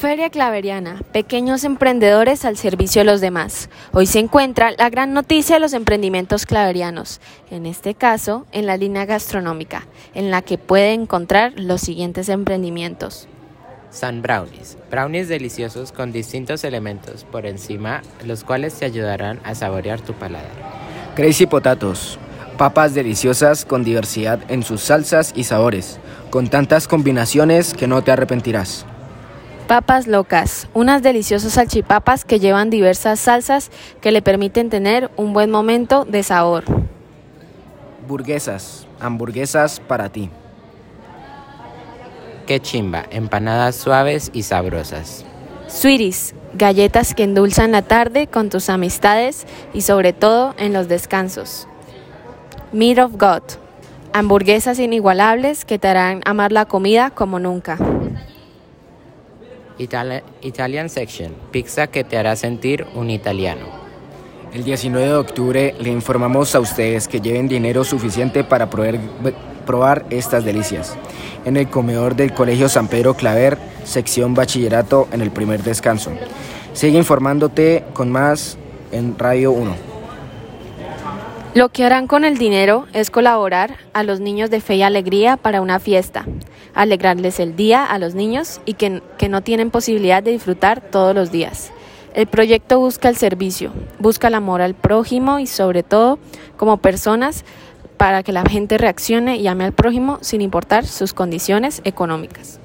Feria Claveriana, pequeños emprendedores al servicio de los demás. Hoy se encuentra la gran noticia de los emprendimientos claverianos, en este caso en la línea gastronómica, en la que puede encontrar los siguientes emprendimientos. San Brownies, brownies deliciosos con distintos elementos por encima, los cuales te ayudarán a saborear tu paladar. Crazy Potatos, papas deliciosas con diversidad en sus salsas y sabores, con tantas combinaciones que no te arrepentirás. Papas locas, unas deliciosas salchipapas que llevan diversas salsas que le permiten tener un buen momento de sabor. Burguesas, hamburguesas para ti. Qué chimba, empanadas suaves y sabrosas. Sweeties, galletas que endulzan la tarde con tus amistades y sobre todo en los descansos. Meat of God, hamburguesas inigualables que te harán amar la comida como nunca. Itali- Italian Section, pizza que te hará sentir un italiano. El 19 de octubre le informamos a ustedes que lleven dinero suficiente para probar estas delicias. En el comedor del Colegio San Pedro Claver, sección bachillerato en el primer descanso. Sigue informándote con más en Radio 1. Lo que harán con el dinero es colaborar a los niños de fe y alegría para una fiesta, alegrarles el día a los niños y que, que no tienen posibilidad de disfrutar todos los días. El proyecto busca el servicio, busca el amor al prójimo y sobre todo como personas para que la gente reaccione y ame al prójimo sin importar sus condiciones económicas.